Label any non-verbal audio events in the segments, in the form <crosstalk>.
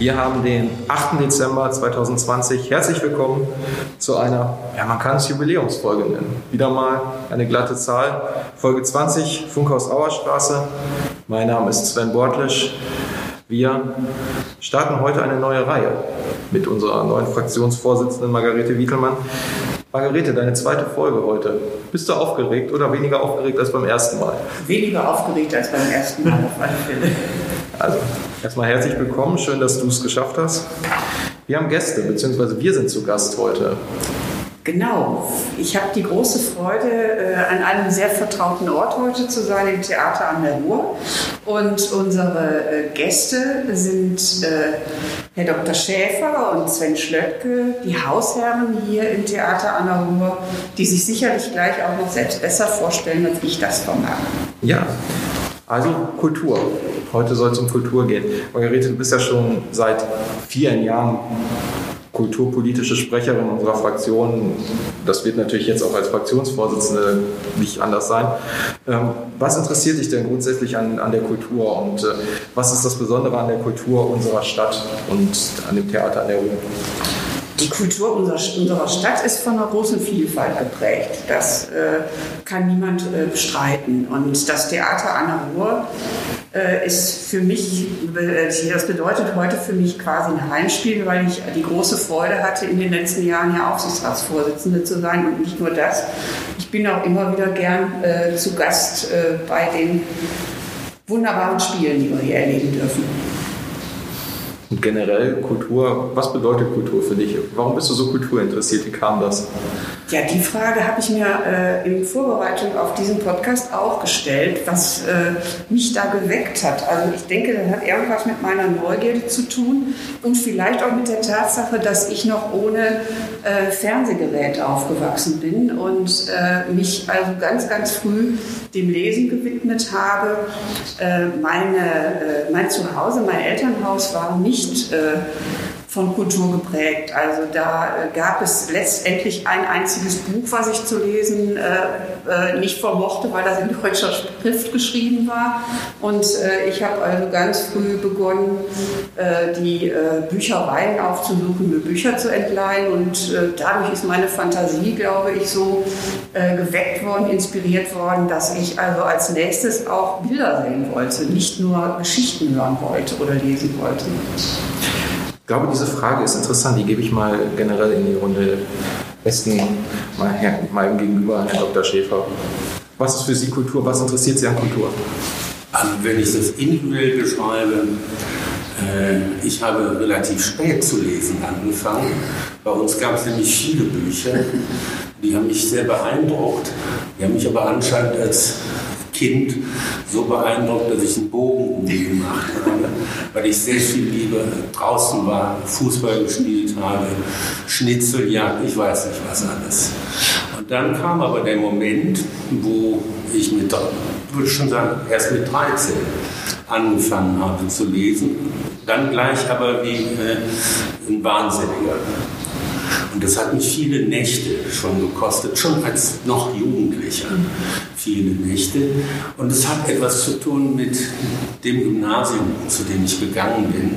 Wir haben den 8. Dezember 2020. Herzlich willkommen zu einer, ja, man kann es Jubiläumsfolge nennen. Wieder mal eine glatte Zahl. Folge 20, Funkhaus Auerstraße. Mein Name ist Sven Bortlisch. Wir starten heute eine neue Reihe mit unserer neuen Fraktionsvorsitzenden Margarete Wiekelmann. Margarete, deine zweite Folge heute. Bist du aufgeregt oder weniger aufgeregt als beim ersten Mal? Weniger aufgeregt als beim ersten Mal auf alle Fälle. Also, erstmal herzlich willkommen. Schön, dass du es geschafft hast. Wir haben Gäste, beziehungsweise wir sind zu Gast heute. Genau. Ich habe die große Freude, äh, an einem sehr vertrauten Ort heute zu sein, im Theater an der Ruhr. Und unsere äh, Gäste sind äh, Herr Dr. Schäfer und Sven Schlöttke, die Hausherren hier im Theater an der Ruhr, die sich sicherlich gleich auch noch selbst besser vorstellen, als ich das vermag. Ja, also Kultur. Heute soll es um Kultur gehen. Margarete, du bist ja schon seit vielen Jahren kulturpolitische Sprecherin unserer Fraktion. Das wird natürlich jetzt auch als Fraktionsvorsitzende nicht anders sein. Ähm, was interessiert dich denn grundsätzlich an, an der Kultur und äh, was ist das Besondere an der Kultur unserer Stadt und an dem Theater an der Ruhr? Die Kultur unserer, Stadt ist von einer großen Vielfalt geprägt. Das äh, kann niemand äh, bestreiten. Und das Theater an der Ruhr äh, ist für mich, äh, das bedeutet heute für mich quasi ein Heimspiel, weil ich die große Freude hatte, in den letzten Jahren ja Aufsichtsratsvorsitzende zu sein. Und nicht nur das, ich bin auch immer wieder gern äh, zu Gast äh, bei den wunderbaren Spielen, die wir hier erleben dürfen. Und generell Kultur, was bedeutet Kultur für dich? Warum bist du so kulturinteressiert? Wie kam das? Ja, die Frage habe ich mir äh, in Vorbereitung auf diesen Podcast auch gestellt, was äh, mich da geweckt hat. Also ich denke, das hat irgendwas mit meiner Neugierde zu tun und vielleicht auch mit der Tatsache, dass ich noch ohne äh, Fernsehgerät aufgewachsen bin und äh, mich also ganz, ganz früh dem Lesen gewidmet habe. Äh, meine, äh, mein Zuhause, mein Elternhaus war nicht von Kultur geprägt. Also da äh, gab es letztendlich ein einziges Buch, was ich zu lesen äh, äh nicht vermochte, weil das in deutscher Schrift geschrieben war. Und ich habe also ganz früh begonnen, die Büchereien aufzusuchen, mir Bücher zu entleihen. Und dadurch ist meine Fantasie, glaube ich, so geweckt worden, inspiriert worden, dass ich also als nächstes auch Bilder sehen wollte, nicht nur Geschichten hören wollte oder lesen wollte glaube, diese Frage ist interessant. Die gebe ich mal generell in die Runde. Besten mal her, meinem Gegenüber, Herr Dr. Schäfer. Was ist für Sie Kultur? Was interessiert Sie an Kultur? Also wenn ich das individuell beschreibe, äh, ich habe relativ spät zu lesen angefangen. Bei uns gab es nämlich viele Bücher, die haben mich sehr beeindruckt. Die haben mich aber anscheinend als Kind so beeindruckt, dass ich einen Bogen um die gemacht habe, weil ich sehr viel lieber draußen war, Fußball gespielt habe, Schnitzeljagd, ich weiß nicht was alles. Und dann kam aber der Moment, wo ich mit, würde schon sagen, erst mit 13 angefangen habe zu lesen, dann gleich aber wie äh, ein Wahnsinniger. Und das hat mich viele Nächte schon gekostet, schon als noch Jugendlicher. Viele Nächte. Und es hat etwas zu tun mit dem Gymnasium, zu dem ich gegangen bin.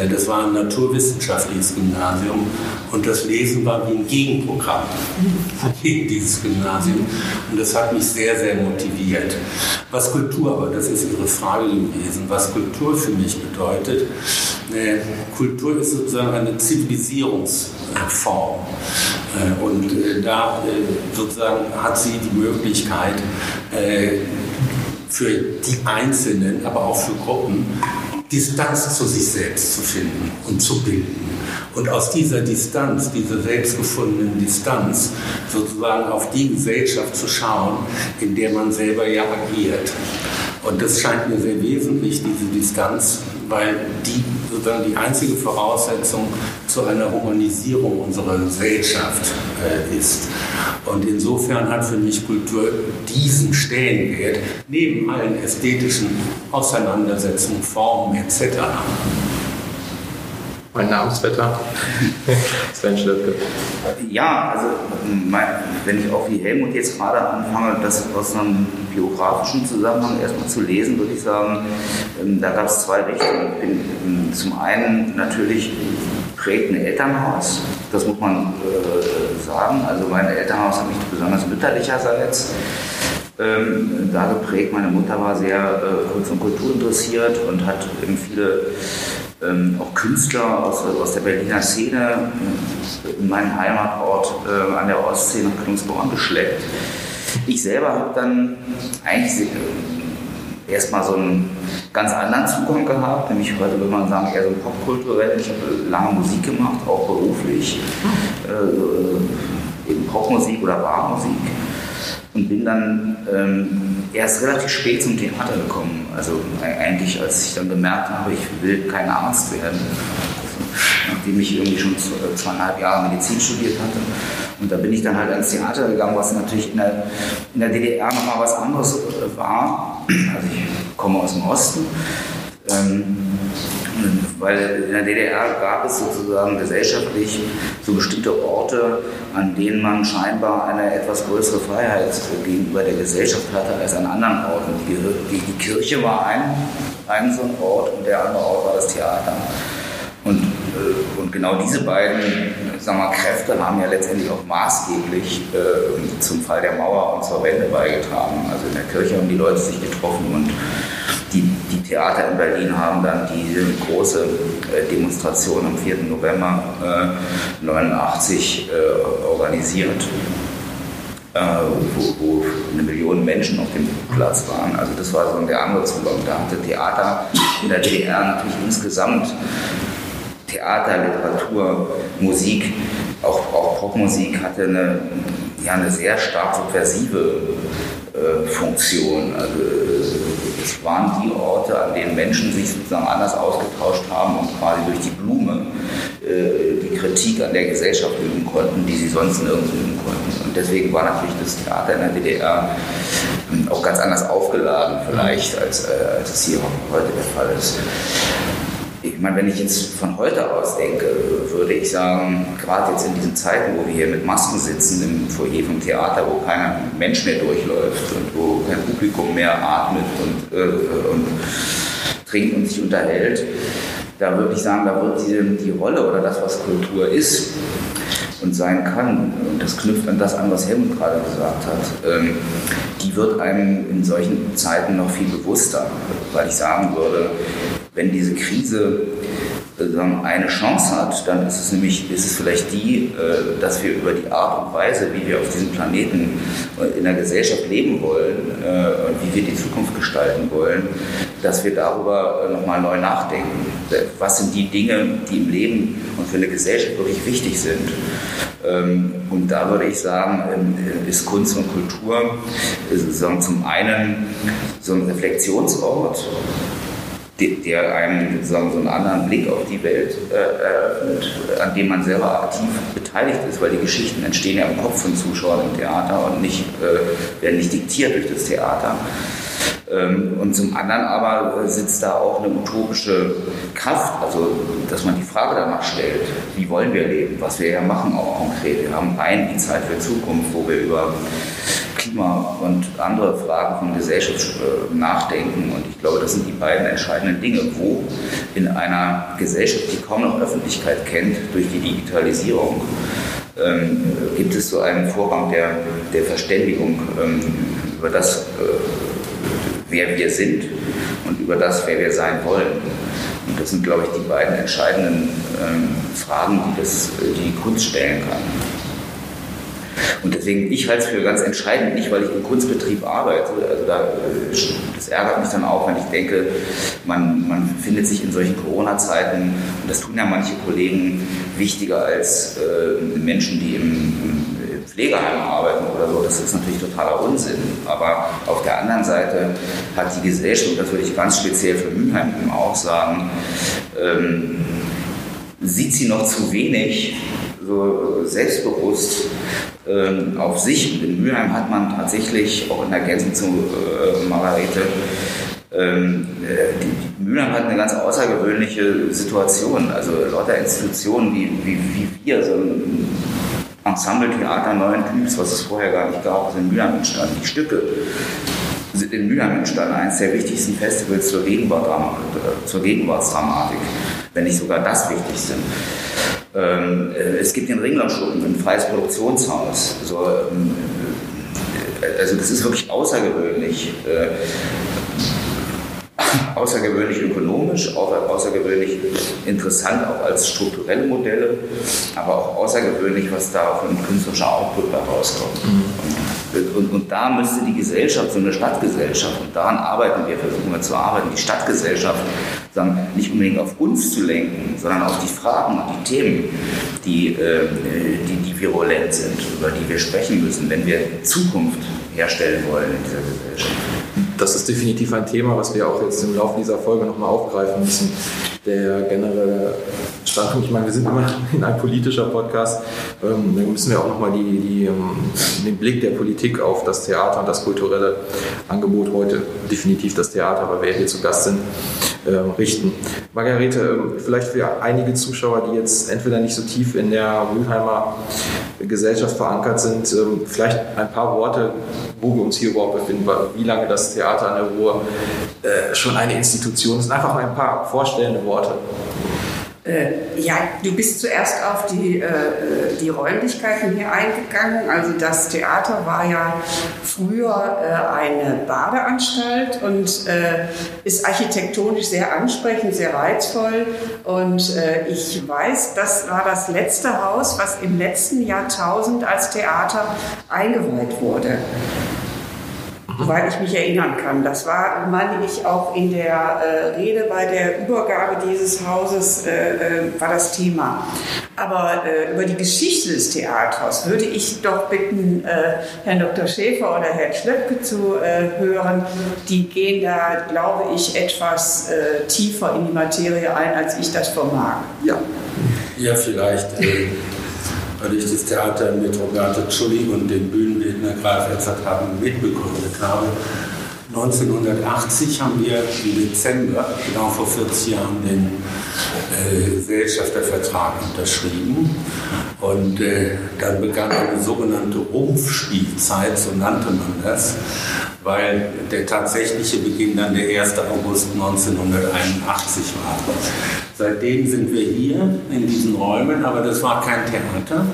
Äh, das war ein naturwissenschaftliches Gymnasium und das Lesen war wie ein Gegenprogramm gegen dieses Gymnasium. Und das hat mich sehr, sehr motiviert. Was Kultur, aber das ist Ihre Frage gewesen, was Kultur für mich bedeutet. Äh, Kultur ist sozusagen eine Zivilisierungsform. Äh, und da sozusagen hat sie die Möglichkeit, für die Einzelnen, aber auch für Gruppen, Distanz zu sich selbst zu finden und zu bilden. Und aus dieser Distanz, dieser selbstgefundenen Distanz, sozusagen auf die Gesellschaft zu schauen, in der man selber ja agiert. Und das scheint mir sehr wesentlich, diese Distanz, weil die sozusagen die einzige Voraussetzung zu einer Humanisierung unserer Gesellschaft äh, ist. Und insofern hat für mich Kultur diesen Stellenwert neben allen ästhetischen Auseinandersetzungen, Formen etc. mein Namensvetter, <laughs> Sven Schlippke. Ja, also mein, wenn ich auch wie Helmut jetzt gerade anfange, das aus einem biografischen Zusammenhang erstmal zu lesen, würde ich sagen, ähm, da gab es zwei Richtungen. Bin, ähm, zum einen natürlich prägt ein Elternhaus, das muss man äh, sagen. Also mein Elternhaus hat mich besonders mütterlicherseits ähm, da geprägt. Meine Mutter war sehr äh, Kunst- und Kultur interessiert und hat eben viele ähm, auch Künstler aus, aus der Berliner Szene äh, in meinen Heimatort äh, an der Ostsee nach Kungsborn geschleppt. Ich selber habe dann eigentlich äh, erstmal so einen ganz anderen Zugang gehabt, nämlich heute würde man sagen eher so popkulturell. Ich habe lange Musik gemacht, auch beruflich, äh, eben Popmusik oder Barmusik und bin dann ähm, erst relativ spät zum Theater gekommen. Also eigentlich, als ich dann gemerkt habe, ich will kein Arzt werden. Nachdem ich irgendwie schon zweieinhalb Jahre Medizin studiert hatte. Und da bin ich dann halt ans Theater gegangen, was natürlich in der, in der DDR nochmal was anderes äh, war. Also ich komme aus dem Osten. Ähm, weil in der DDR gab es sozusagen gesellschaftlich so bestimmte Orte, an denen man scheinbar eine etwas größere Freiheit gegenüber der Gesellschaft hatte als an anderen Orten. Die, die, die Kirche war ein, ein so ein Ort und der andere Ort war das Theater. Und, äh, und genau diese beiden sagen wir, Kräfte haben ja letztendlich auch maßgeblich äh, zum Fall der Mauer und zur Wende beigetragen. Also in der Kirche haben die Leute sich getroffen und die, die Theater in Berlin haben dann diese große äh, Demonstration am 4. November 1989 äh, äh, organisiert. Äh, wo, wo, eine Million Menschen auf dem Platz waren. Also das war so der andere Zugang. Da hatte Theater in der DDR natürlich insgesamt Theater, Literatur, Musik, auch, auch Popmusik hatte eine, ja, eine sehr stark subversive äh, Funktion. Also, es waren die Orte, an denen Menschen sich sozusagen anders ausgetauscht haben und quasi durch die Blume äh, die Kritik an der Gesellschaft üben konnten, die sie sonst nirgends üben konnten. Und deswegen war natürlich das Theater in der DDR ähm, auch ganz anders aufgeladen vielleicht, als, äh, als es hier heute der Fall ist ich meine, wenn ich jetzt von heute aus denke, würde ich sagen, gerade jetzt in diesen Zeiten, wo wir hier mit Masken sitzen im Foyer vom Theater, wo kein Mensch mehr durchläuft und wo kein Publikum mehr atmet und, äh, und trinkt und sich unterhält, da würde ich sagen, da wird die, die Rolle oder das, was Kultur ist und sein kann, und das knüpft an das an, was Helmut gerade gesagt hat, ähm, die wird einem in solchen Zeiten noch viel bewusster, weil ich sagen würde, wenn diese Krise eine Chance hat, dann ist es nämlich ist es vielleicht die, äh, dass wir über die Art und Weise, wie wir auf diesem Planeten äh, in der Gesellschaft leben wollen äh, und wie wir die Zukunft gestalten wollen, dass wir darüber nochmal neu nachdenken. Was sind die Dinge, die im Leben und für eine Gesellschaft wirklich wichtig sind? Ähm, und da würde ich sagen, ähm, ist Kunst und Kultur zum einen so ein Reflexionsort, der einem sozusagen so einen anderen Blick auf die Welt äh, eröffnet, an dem man selber aktiv beteiligt ist, weil die Geschichten entstehen ja im Kopf von Zuschauern im Theater und nicht, äh, werden nicht diktiert durch das Theater. Ähm, und zum anderen aber sitzt da auch eine utopische Kraft, also dass man die Frage danach stellt, wie wollen wir leben, was wir ja machen auch konkret. Wir haben ein die Zeit für Zukunft, wo wir über Klima und andere Fragen von Gesellschaft äh, nachdenken. Und ich glaube, das sind die beiden entscheidenden Dinge, wo in einer Gesellschaft, die kaum noch Öffentlichkeit kennt durch die Digitalisierung, ähm, gibt es so einen Vorgang der, der Verständigung ähm, über das, äh, wer wir sind und über das, wer wir sein wollen. Und das sind, glaube ich, die beiden entscheidenden ähm, Fragen, die, das, die Kunst stellen kann. Und deswegen, ich halte es für ganz entscheidend, nicht weil ich im Kunstbetrieb arbeite, also da, das ärgert mich dann auch, wenn ich denke, man, man findet sich in solchen Corona-Zeiten, und das tun ja manche Kollegen, wichtiger als äh, Menschen, die im, im Pflegeheim arbeiten oder so. Das ist natürlich totaler Unsinn. Aber auf der anderen Seite hat die Gesellschaft, und das würde ich ganz speziell für Mülheim auch sagen, ähm, sieht sie noch zu wenig so selbstbewusst ähm, auf sich. In Mülheim hat man tatsächlich, auch in Ergänzung zu äh, Margarete, Ähm, äh, die, Mülheim hat eine ganz außergewöhnliche Situation. Also lauter Institutionen wie, wie, wie wir, so ein Ensemble-Theater neuen Typs, was es vorher gar nicht gab, sind in Mülheim entstanden. Die Stücke sind in Mülheim entstanden, eines der wichtigsten Festivals zur, Gegenwart, zur Gegenwartsdramatik, wenn nicht sogar das wichtigste. Ähm, äh, es gibt den Ringlerschuppen, ein freies Produktionshaus. So, ähm, äh, also das ist wirklich außergewöhnlich. Äh, außergewöhnlich ökonomisch, außergewöhnlich interessant auch als strukturelle Modelle, aber auch außergewöhnlich, was da ein künstlerischer Output herauskommt. Mhm. Und, und, da müsste die Gesellschaft, so eine Stadtgesellschaft, und daran arbeiten wir, versuchen wir zu arbeiten, die Stadtgesellschaft sagen, nicht unbedingt auf uns zu lenken, sondern auf die Fragen und die Themen, die, äh, die, die virulent sind, über die wir sprechen müssen, wenn wir Zukunft herstellen wollen in dieser Gesellschaft das ist definitiv ein Thema, was wir auch jetzt im Laufe dieser Folge nochmal aufgreifen müssen. Der generelle Standpunkt, ich meine, wir sind immer <laughs> in einem politischer Podcast, ähm, da müssen wir auch nochmal die, die, ähm, den Blick der Politik auf das Theater und das kulturelle Angebot heute, definitiv das Theater, weil wir hier zu Gast sind, ähm, richten. Margarete, vielleicht für einige Zuschauer, die jetzt entweder nicht so tief in der Mülheimer Gesellschaft verankert sind, vielleicht ein paar Worte, wo wir uns hier überhaupt befinden, wie lange das Theater an der Ruhr äh, schon eine Institution ist. Einfach mal ein paar vorstellende Worte. Äh, ja, du bist zuerst auf die, äh, die Räumlichkeiten hier eingegangen. Also das Theater war ja früher äh, eine Badeanstalt und äh, ist architektonisch sehr ansprechend, sehr reizvoll. Und äh, ich weiß, das war das letzte Haus, was im letzten Jahrtausend als Theater eingeweiht wurde soweit ich mich erinnern kann. Das war, meine ich, auch in der äh, Rede bei der Übergabe dieses Hauses äh, äh, war das Thema. Aber äh, über die Geschichte des Theaters würde ich doch bitten, äh, Herrn Dr. Schäfer oder Herrn Schlöpke zu äh, hören. Die gehen da, glaube ich, etwas tiefer in die Materie ein, als ich das vermag. Ja, ja vielleicht weil ich das Theater mit Roberto Ciulli und dem Bühnenbildner Graf Edzard haben mitbegründet habe. 1980 haben wir im Dezember, genau vor 40 Jahren, den äh, Gesellschaftervertrag unterschrieben. Und äh, dann begann eine sogenannte Rumpfspielzeit, so nannte man das, weil der tatsächliche Beginn dann der 1. August 1981 war. Seitdem sind wir hier in diesen Räumen, aber das war kein Theater,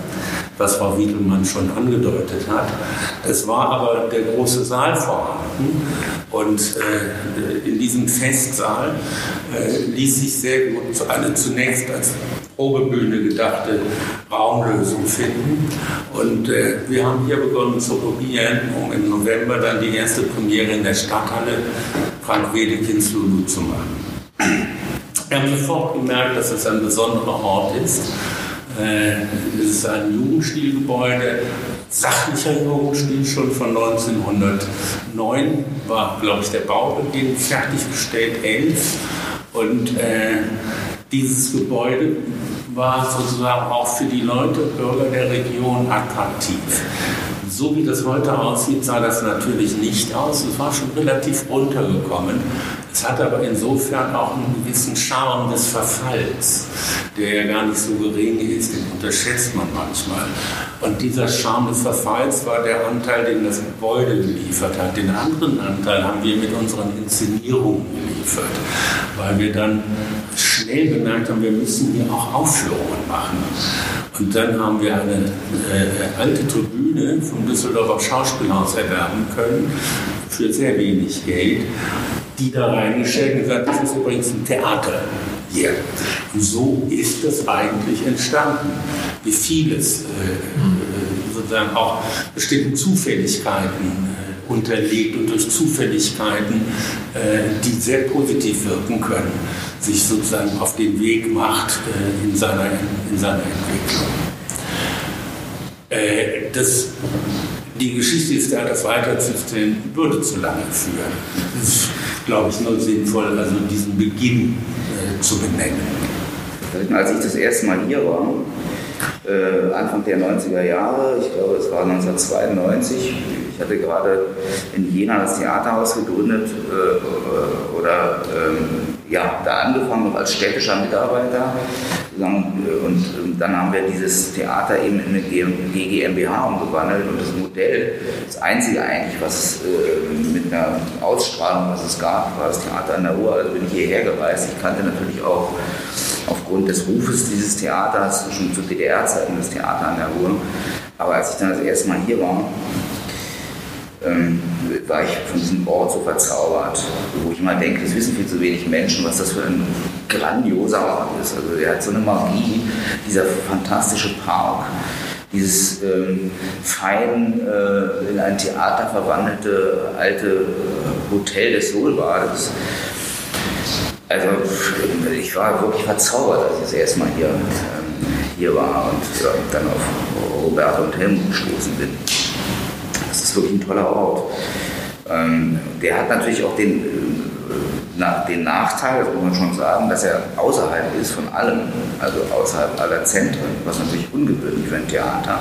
was Frau Wiedelmann schon angedeutet hat. Es war aber der große Saal vorhanden und äh, in diesem Festsaal äh, ließ sich sehr gut eine zunächst als Probebühne gedachte Raumlösung finden. Und äh, wir haben hier begonnen zu probieren, um im November dann die erste Premiere in der Stadthalle Frank Wedekins Lulu zu machen. Wir haben sofort gemerkt, dass es ein besonderer Ort ist. Äh, es ist ein Jugendstilgebäude, sachlicher Jugendstil schon von 1909 war, glaube ich, der Baubeginn fertiggestellt, 11. Und äh, dieses Gebäude war sozusagen auch für die Leute, Bürger der Region attraktiv. So wie das heute aussieht, sah das natürlich nicht aus. Es war schon relativ runtergekommen. Es hat aber insofern auch einen gewissen Charme des Verfalls, der ja gar nicht so gering ist, den unterschätzt man manchmal. Und dieser Charme des Verfalls war der Anteil, den das Gebäude geliefert hat. Den anderen Anteil haben wir mit unseren Inszenierungen geliefert, weil wir dann schnell bemerkt haben, wir müssen hier auch Aufführungen machen. Und dann haben wir eine äh, alte Tribüne vom Düsseldorfer Schauspielhaus erwerben können für sehr wenig Geld, die da reingestellt und gesagt, das ist übrigens ein Theater hier. Und so ist das eigentlich entstanden. Wie vieles, äh, äh sozusagen auch bestimmten Zufälligkeiten unterlegt und durch Zufälligkeiten, äh, die sehr positiv wirken können sich sozusagen auf den Weg macht äh, in, seiner, in seiner Entwicklung. Äh, das, die Geschichte des Theaters weiterzuführen, würde zu lange führen. Es ist, glaube ich, nur sinnvoll, also diesen Beginn äh, zu benennen. Als ich das erste Mal hier war, äh, Anfang der 90er Jahre, ich glaube es war 1992, Ich hatte gerade in Jena das Theaterhaus gegründet äh, oder ähm, ja, da angefangen als städtischer Mitarbeiter. Und dann haben wir dieses Theater eben in eine GmbH umgewandelt und das Modell, das einzige eigentlich, was äh, mit einer Ausstrahlung, was es gab, war das Theater an der Ruhr. Also bin ich hierher gereist. Ich kannte natürlich auch aufgrund des Rufes dieses Theaters, schon zu DDR-Zeiten das Theater an der Ruhr. Aber als ich dann das erste Mal hier war, ähm, war ich von diesem Ort so verzaubert, wo ich immer denke, das wissen viel zu wenig Menschen, was das für ein grandioser Ort ist. Also der hat so eine Magie, dieser fantastische Park, dieses ähm, fein äh, in ein Theater verwandelte alte äh, Hotel des Solbades. Also ich war wirklich verzaubert, als ich das erste Mal hier, ähm, hier war und äh, dann auf Roberto und Helmut gestoßen bin. Ist ein toller Ort. Ähm, der hat natürlich auch den, äh, na, den Nachteil, das muss man schon sagen, dass er außerhalb ist von allem, also außerhalb aller Zentren, was natürlich ungewöhnlich für ein Theater,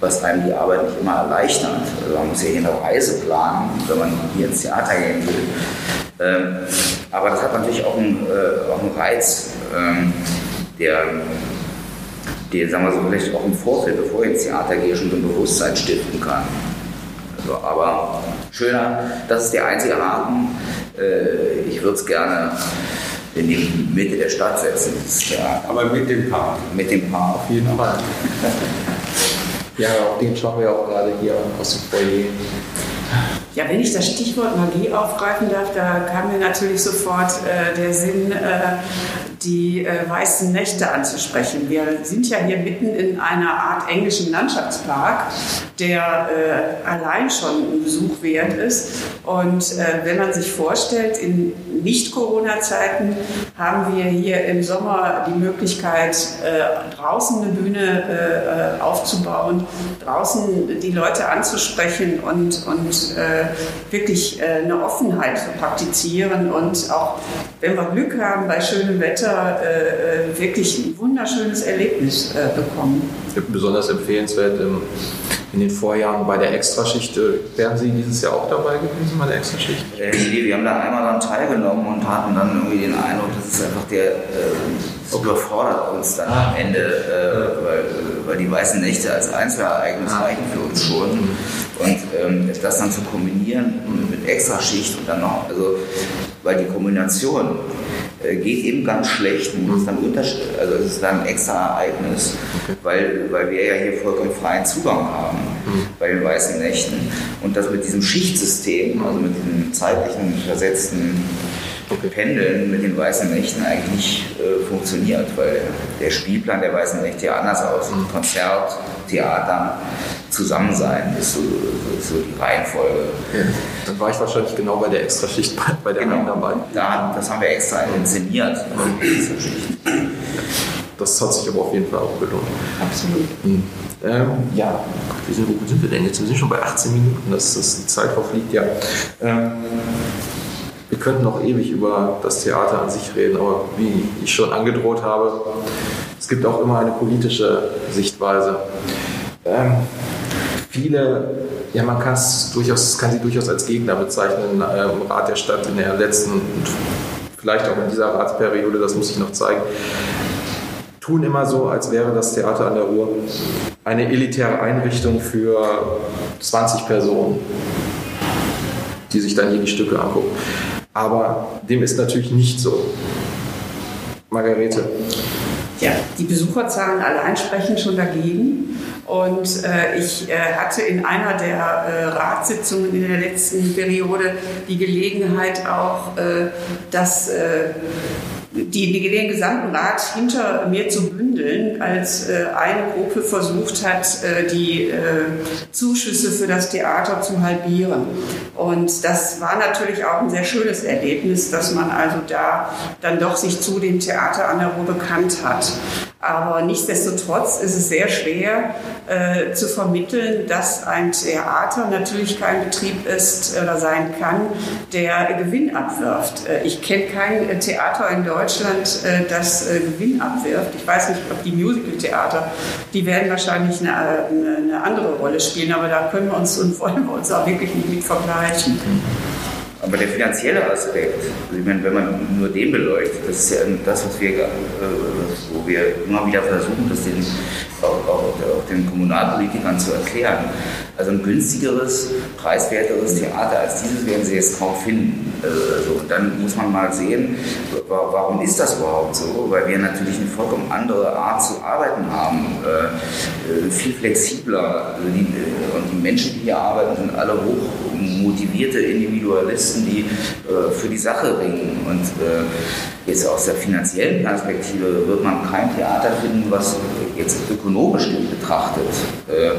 was einem die Arbeit nicht immer erleichtert. Also man muss ja hier eine Reise planen, wenn man hier ins Theater gehen will. Ähm, aber das hat natürlich auch einen, äh, auch einen Reiz, ähm, der, der, sagen wir so, vielleicht auch im Vorfeld, bevor ich ins Theater gehe, schon so ein Bewusstsein stiften kann. Also, aber schöner, das ist der einzige Haken. Äh, ich würde es gerne in die Mitte der Stadt setzen. Aber mit dem Park. Mit dem Park. Auf jeden Fall. <laughs> ja, auf den schauen wir auch gerade hier aus dem Foyer. Ja, wenn ich das Stichwort Magie aufgreifen darf, da kam mir natürlich sofort äh, der Sinn, äh, die äh, weißen Nächte anzusprechen. Wir sind ja hier mitten in einer Art englischen Landschaftspark, der äh, allein schon ein Besuch wert ist. Und äh, wenn man sich vorstellt, in Nicht-Corona-Zeiten haben wir hier im Sommer die Möglichkeit, äh, draußen eine Bühne äh, aufzubauen, draußen die Leute anzusprechen und, und äh, wirklich eine Offenheit zu praktizieren und auch, wenn wir Glück haben, bei schönem Wetter, Winter äh, äh, wirklich ein wunderschönes Erlebnis äh, bekommen. Besonders empfehlenswert im, in den Vorjahren bei der Extraschicht. Äh, wären Sie dieses Jahr auch dabei gewesen bei der Extraschicht? Äh, nee, wir haben da einmal daran teilgenommen und hatten dann irgendwie den Eindruck, das ist einfach der äh, überfordert uns dann ah. am Ende, äh, weil, weil die weißen Nächte als Einzelereignis ah. reichen für uns schon. Und ähm, das dann zu kombinieren mit Extraschicht und dann noch, also weil die Kombination äh, geht eben ganz schlecht und muss dann also es ist dann ein extra Ereignis, weil, weil wir ja hier vollkommen freien Zugang haben bei den weißen Nächten und das mit diesem Schichtsystem, also mit diesem zeitlichen versetzten. Pendeln mit den weißen Nächten eigentlich nicht äh, funktioniert, weil der Spielplan der weißen Nächte ja anders aussieht. Mhm. Konzert, Theater, Zusammensein ist so, so, so die Reihenfolge. Ja. Dann war ich wahrscheinlich genau bei der Extraschicht bei, bei der genau. dabei. Da, das haben wir extra inszeniert, Das hat sich aber auf jeden Fall auch gelohnt. Absolut. Mhm. Ähm, ja, wie sind, wo sind wir denn jetzt? Wir sind schon bei 18 Minuten, das, das die Zeit verfliegt ja. Ähm, wir könnten noch ewig über das Theater an sich reden, aber wie ich schon angedroht habe, es gibt auch immer eine politische Sichtweise. Ähm, viele, ja, man kann es durchaus, kann sie durchaus als Gegner bezeichnen äh, im Rat der Stadt in der letzten und vielleicht auch in dieser Ratsperiode, das muss ich noch zeigen, tun immer so, als wäre das Theater an der Ruhr eine elitäre Einrichtung für 20 Personen, die sich dann hier die Stücke angucken. Aber dem ist natürlich nicht so. Margarete. Ja, die Besucherzahlen allein sprechen schon dagegen. Und äh, ich äh, hatte in einer der äh, Ratssitzungen in der letzten Periode die Gelegenheit auch, äh, dass äh, die, den gesamten Rat hinter mir zu bündeln, als äh, eine Gruppe versucht hat, äh, die äh, Zuschüsse für das Theater zu halbieren. Und das war natürlich auch ein sehr schönes Erlebnis, dass man also da dann doch sich zu dem Theater an der Ruhr bekannt hat. Aber nichtsdestotrotz ist es sehr schwer äh, zu vermitteln, dass ein Theater natürlich kein Betrieb ist oder sein kann, der Gewinn abwirft. Äh, ich kenne kein Theater in Deutschland, äh, das äh, Gewinn abwirft. Ich weiß nicht, ob die Musical-Theater, die werden wahrscheinlich eine, eine, andere Rolle spielen, aber da können wir uns und wollen wir uns auch wirklich nicht mit vergleichen. Aber der finanzielle Aspekt, ich meine, wenn man nur den beleuchtet, das ist ja das, was wir, äh, wir immer wieder versuchen, das den, auch, auch, auch den Kommunalpolitikern zu erklären. Also ein günstigeres, preiswerteres Theater als dieses werden sie jetzt kaum finden. Also, und dann muss man mal sehen, warum ist das überhaupt so? Weil wir natürlich eine vollkommen andere Art zu arbeiten haben, äh, viel flexibler. Also die, und die Menschen, die hier arbeiten, sind alle hoch motivierte Individualisten, die äh, für die Sache ringen. Und äh, jetzt aus der finanziellen Perspektive wird man kein Theater finden, was jetzt ökonomisch betrachtet äh,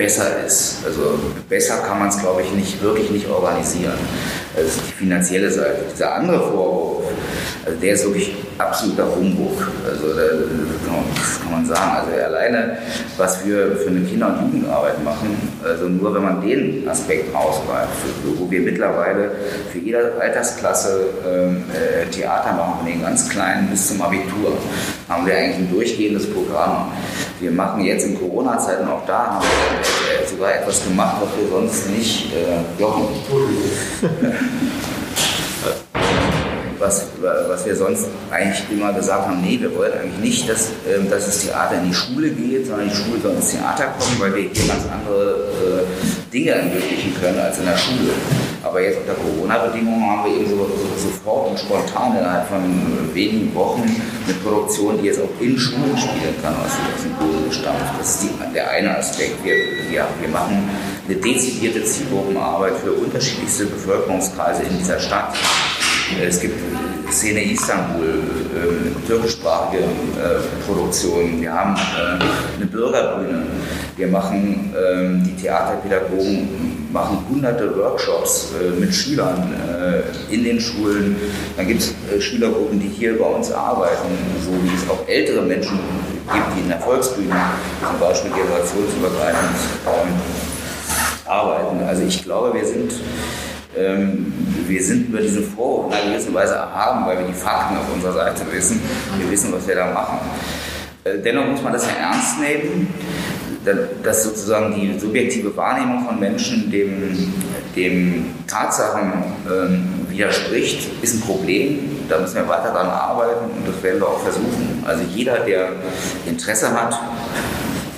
besser ist. Also besser kann man es, glaube ich, nicht wirklich nicht organisieren. Das ist die finanzielle Seite. Dieser andere Vorwurf, also der ist wirklich absoluter Humbug. Also das kann man sagen. Also alleine, was wir für eine Kinder- und Jugendarbeit machen, also nur wenn man den Aspekt rausgreift, wo wir mittlerweile für jede Altersklasse ähm, äh, Theater machen, von den ganz Kleinen bis zum Abitur, haben wir eigentlich ein durchgehendes Programm. Wir machen jetzt in Corona-Zeiten auch da, haben wir sogar etwas gemacht, was wir sonst nicht, äh, Jochen, <laughs> was, was wir sonst eigentlich immer gesagt haben, nee, wir wollen eigentlich nicht, dass, äh, dass das Theater in die Schule geht, sondern die Schule soll ins Theater kommen, weil wir hier ganz andere äh, Dinge ermöglichen können als in der Schule. Aber jetzt unter Corona-Bedingungen haben wir eben so, so, sofort und spontan innerhalb von wenigen Wochen eine Produktion, die jetzt auch in Schulen spielen kann, aus, aus dem Boden gestampft. Das ist die, der eine Aspekt. Wir, wir, wir machen eine dezidierte Zielgruppenarbeit für unterschiedlichste Bevölkerungskreise in dieser Stadt. Es gibt Szene Istanbul, äh, türkischsprachige äh, Produktionen. Wir haben äh, eine Bürgerbühne. Wir machen, äh, die Theaterpädagogen machen hunderte Workshops äh, mit Schülern äh, in den Schulen. Dann gibt es äh, Schülergruppen, die hier bei uns arbeiten, so wie es auch ältere Menschen gibt, die in der Volksbühne zum Beispiel generationsübergreifend ähm, arbeiten. Also ich glaube, wir sind ähm, wir sind über diesen Vorwurf in einer gewissen Weise erhaben, weil wir die Fakten auf unserer Seite wissen. Wir wissen, was wir da machen. Äh, dennoch muss man das ja ernst nehmen, dass sozusagen die subjektive Wahrnehmung von Menschen dem, dem Tatsachen äh, widerspricht, ist ein Problem. Da müssen wir weiter daran arbeiten und das werden wir auch versuchen. Also jeder, der Interesse hat,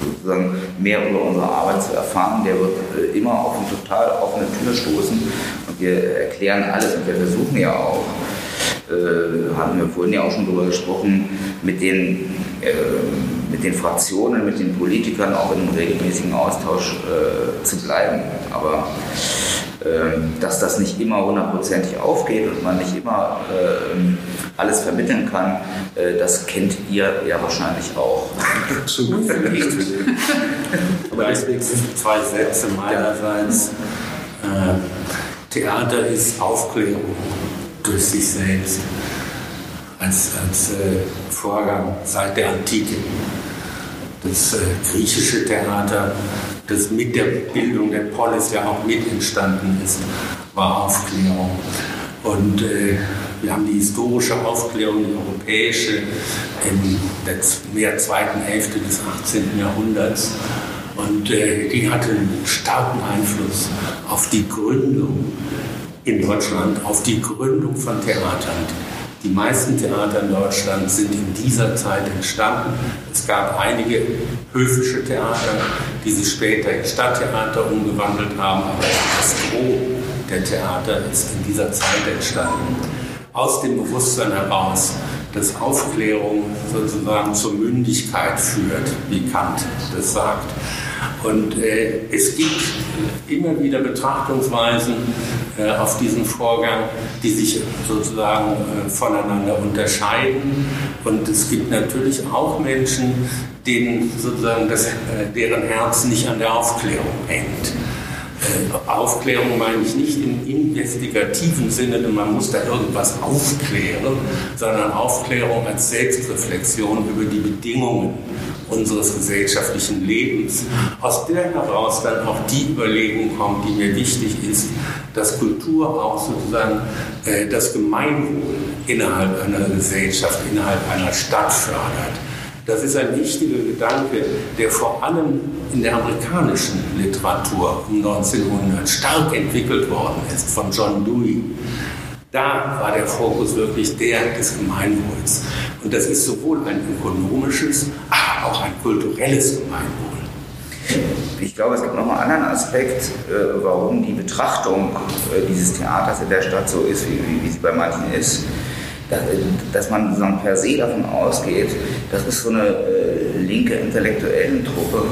sozusagen mehr über unsere Arbeit zu erfahren, der wird äh, immer auf eine total offene Tür stoßen wir erklären alles und wir versuchen ja auch, äh, hatten wir vorhin ja auch schon darüber gesprochen, mit den, äh, mit den Fraktionen, mit den Politikern auch in einem regelmäßigen Austausch äh, zu bleiben. Aber ähm, dass das nicht immer hundertprozentig aufgeht und man nicht immer äh, alles vermitteln kann, äh, das kennt ihr ja wahrscheinlich auch. Zu gut Aber deswegen sind zwei Sätze meinerseits. Äh, Theater ist Aufklärung durch sich selbst als, als äh, Vorgang seit der Antike. Das äh, griechische Theater das mit der Bildung der Polis ja auch mit entstanden ist, war Aufklärung. Und äh, wir haben die historische Aufklärung, die europäische, in der mehr zweiten Hälfte des 18. Jahrhunderts. Und äh, die hatte einen starken Einfluss auf die Gründung in Deutschland, auf die Gründung von Theatern. Die meisten Theater in Deutschland sind in dieser Zeit entstanden. Es gab einige höfische Theater, die sich später in Stadttheater umgewandelt haben, aber das Gros der Theater ist in dieser Zeit entstanden. Aus dem Bewusstsein heraus, dass Aufklärung sozusagen zur Mündigkeit führt, wie Kant das sagt. Und äh, es gibt immer wieder Betrachtungsweisen äh, auf diesen Vorgang, die sich sozusagen äh, voneinander unterscheiden. Und es gibt natürlich auch Menschen, denen sozusagen das, äh, deren Herz nicht an der Aufklärung hängt. Äh, Aufklärung meine ich nicht im investigativen Sinne, man muss da irgendwas aufklären, sondern Aufklärung als Selbstreflexion über die Bedingungen unseres gesellschaftlichen Lebens, aus der heraus dann auch die Überlegung kommt, die mir wichtig ist, dass Kultur auch sozusagen äh, das Gemeinwohl innerhalb einer Gesellschaft, innerhalb einer Stadt fördert. Das ist ein wichtiger Gedanke, der vor allem in der amerikanischen Literatur um 1900 stark entwickelt worden ist, von John Dewey. Da war der Fokus wirklich der des Gemeinwohls. Und das ist sowohl ein ökonomisches, auch ein kulturelles Gemeinwohl. Ich glaube, es gibt noch einen anderen Aspekt, äh, warum die Betrachtung äh, dieses Theaters in der Stadt so ist, wie, sie bei manchen ist dass man sozusagen per se davon ausgeht, das ist so eine äh, linke Intellektuellentruppe,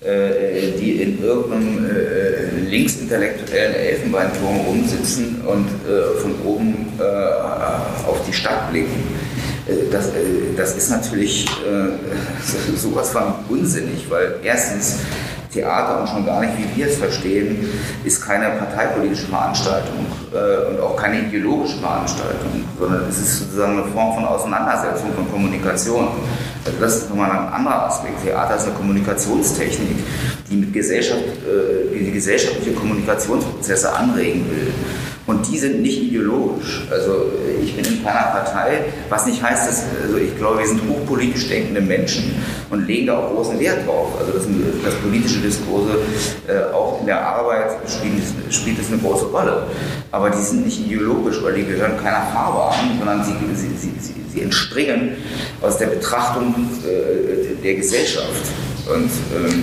äh, die in irgendeinem äh, linksintellektuellen Elfenbeinturm rumsitzen und äh, von oben äh, auf die Stadt blicken. Äh, das, das ist natürlich <laughs> sowas von unsinnig, weil erstens Theater und schon gar nicht, wie wir es verstehen, ist keine parteipolitische Veranstaltung äh, und auch keine ideologische Veranstaltung, sondern es ist sozusagen eine Form von Auseinandersetzung, von Kommunikation. Also das ist nochmal ein anderer Aspekt. Theater ist eine Kommunikationstechnik, die mit Gesellschaft, äh, die, die gesellschaftliche Kommunikationsprozesse anregen will. Und die sind nicht ideologisch. Also ich bin in keiner Partei, was nicht heißt, dass, also ich glaube, wir sind hochpolitisch denkende Menschen und legen da auch großen Wert drauf. Also das, das politische Diskurse äh, auch in der Arbeit spielt, spielt eine große Rolle. Aber die sind nicht ideologisch, weil die gehören keiner Farbe an, sondern sie, sie, sie, sie entspringen aus der Betrachtung äh, der Gesellschaft. Und ähm,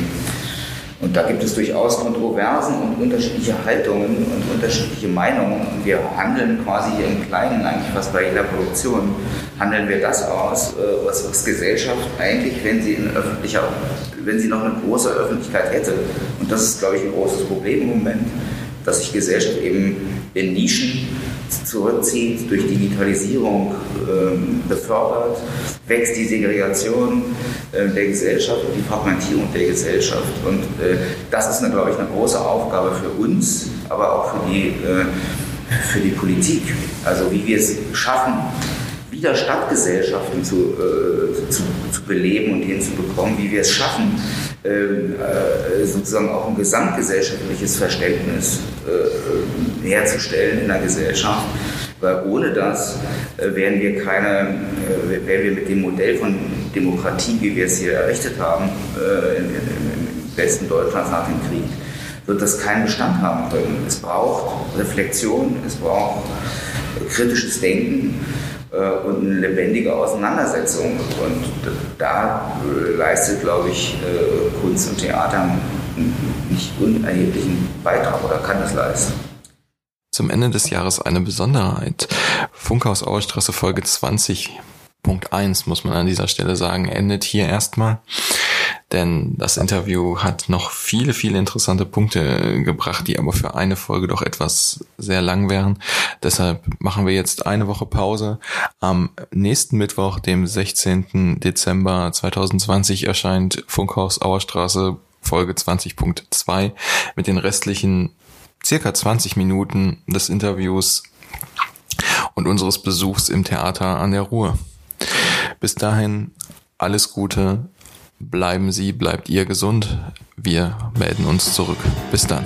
und da gibt es durchaus Kontroversen und unterschiedliche Haltungen und unterschiedliche Meinungen. Und wir handeln quasi hier im Kleinen, eigentlich fast bei jeder Produktion, handeln wir das aus, äh, was, was Gesellschaft eigentlich, wenn sie in öffentlicher, wenn sie noch eine große Öffentlichkeit hätte, und das ist, glaube ich, ein großes Problem im Moment, dass sich Gesellschaft eben in Nischen zurückzieht, durch Digitalisierung ähm, befördert, wächst die Segregation äh, der Gesellschaft und die Fragmentierung der Gesellschaft. Und äh, das ist, eine, glaube ich, eine große Aufgabe für uns, aber auch für die, äh, für die Politik. Also wie wir es schaffen, wieder Stadtgesellschaften zu, äh, zu, zu beleben und hinzubekommen, wie wir es schaffen, ähm, äh, sozusagen auch ein gesamtgesellschaftliches Verständnis äh, herzustellen in der Gesellschaft. Weil ohne das äh, wären wir keine, äh, wären wir mit dem Modell von Demokratie, wie wir es hier errichtet haben, äh, im, Westen Deutschlands nach dem Krieg, wird das keinen Bestand haben können. Es braucht Reflexion, es braucht kritisches Denken und eine lebendige Auseinandersetzung. Und da äh, leistet, glaube ich, äh, Kunst und Theater einen nicht unerheblichen Beitrag oder kann es leisten. Zum Ende des Jahres eine Besonderheit. Funkhaus Auerstraße Folge 20.1 muss man an dieser Stelle sagen, endet hier erstmal denn das Interview hat noch viele, viele interessante Punkte gebracht, die aber für eine Folge doch etwas sehr lang wären. Deshalb machen wir jetzt eine Woche Pause. Am nächsten Mittwoch, dem 16. Dezember 2020, erscheint Funkhaus Auerstraße Folge 20.2 mit den restlichen circa 20 Minuten des Interviews und unseres Besuchs im Theater an der Ruhr. Bis dahin alles Gute, Bleiben Sie, bleibt ihr gesund. Wir melden uns zurück. Bis dann.